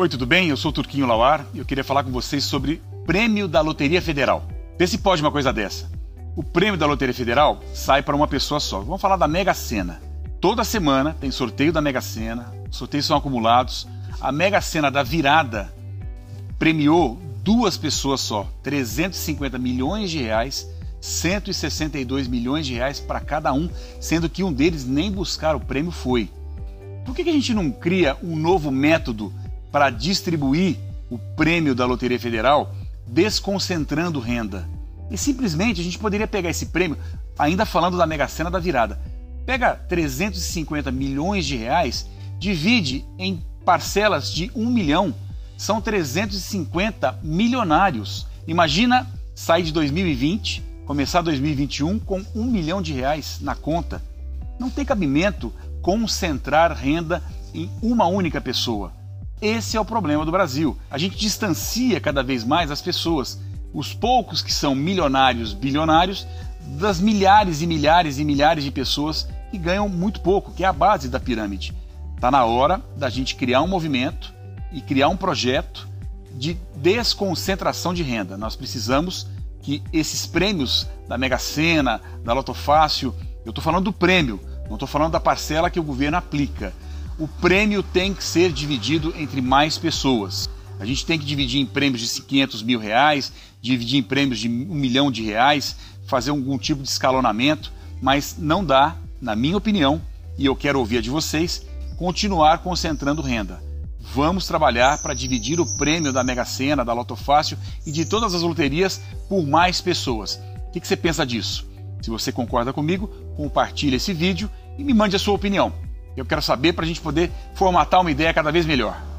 Oi, tudo bem? Eu sou o Turquinho Lauar e eu queria falar com vocês sobre prêmio da Loteria Federal. Vê se pode uma coisa dessa. O prêmio da Loteria Federal sai para uma pessoa só. Vamos falar da Mega Sena. Toda semana tem sorteio da Mega Sena, os sorteios são acumulados. A Mega Sena da virada premiou duas pessoas só, 350 milhões de reais, 162 milhões de reais para cada um, sendo que um deles nem buscar o prêmio foi. Por que a gente não cria um novo método para distribuir o prêmio da Loteria Federal, desconcentrando renda? E simplesmente a gente poderia pegar esse prêmio, ainda falando da Mega Sena da virada, pega 350 milhões de reais, divide em parcelas de um milhão são 350 milionários. Imagina sair de 2020, começar 2021 com um milhão de reais na conta. Não tem cabimento concentrar renda em uma única pessoa. Esse é o problema do Brasil. A gente distancia cada vez mais as pessoas, os poucos que são milionários, bilionários, das milhares e milhares e milhares de pessoas que ganham muito pouco, que é a base da pirâmide. Está na hora da gente criar um movimento e criar um projeto de desconcentração de renda. Nós precisamos que esses prêmios da Mega Sena, da Loto Fácil, eu estou falando do prêmio, não estou falando da parcela que o governo aplica. O prêmio tem que ser dividido entre mais pessoas. A gente tem que dividir em prêmios de 500 mil reais, dividir em prêmios de um milhão de reais, fazer algum tipo de escalonamento, mas não dá, na minha opinião, e eu quero ouvir a de vocês, continuar concentrando renda. Vamos trabalhar para dividir o prêmio da Mega Sena, da Loto Fácil e de todas as loterias por mais pessoas. O que, você pensa disso? Se você concorda comigo, compartilhe esse vídeo e me mande a sua opinião. Eu quero saber para a gente poder formatar uma ideia cada vez melhor.